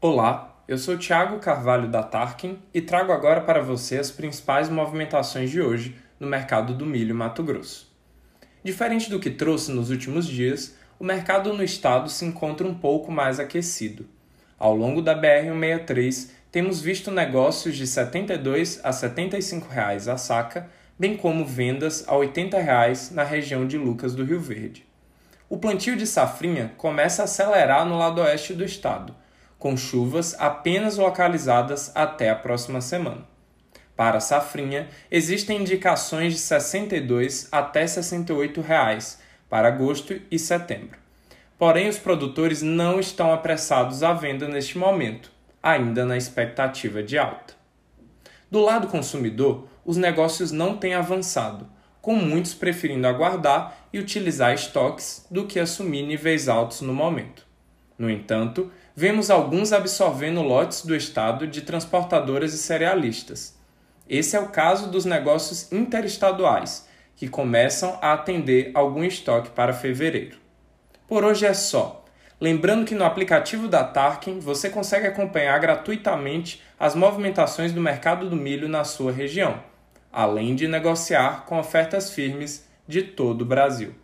Olá, eu sou Thiago Carvalho da Tarkin e trago agora para você as principais movimentações de hoje no mercado do milho Mato Grosso. Diferente do que trouxe nos últimos dias, o mercado no estado se encontra um pouco mais aquecido. Ao longo da BR-163, temos visto negócios de R$ 72 a 75 reais a saca, bem como vendas a 80 reais na região de Lucas do Rio Verde. O plantio de safrinha começa a acelerar no lado oeste do estado, com chuvas apenas localizadas até a próxima semana. Para a safrinha, existem indicações de R$ 62 até 68 reais para agosto e setembro. Porém, os produtores não estão apressados à venda neste momento, ainda na expectativa de alta. Do lado consumidor, os negócios não têm avançado, com muitos preferindo aguardar e utilizar estoques do que assumir níveis altos no momento. No entanto, vemos alguns absorvendo lotes do Estado de transportadoras e cerealistas. Esse é o caso dos negócios interestaduais, que começam a atender algum estoque para fevereiro. Por hoje é só. Lembrando que no aplicativo da Tarkin você consegue acompanhar gratuitamente as movimentações do mercado do milho na sua região, além de negociar com ofertas firmes de todo o Brasil.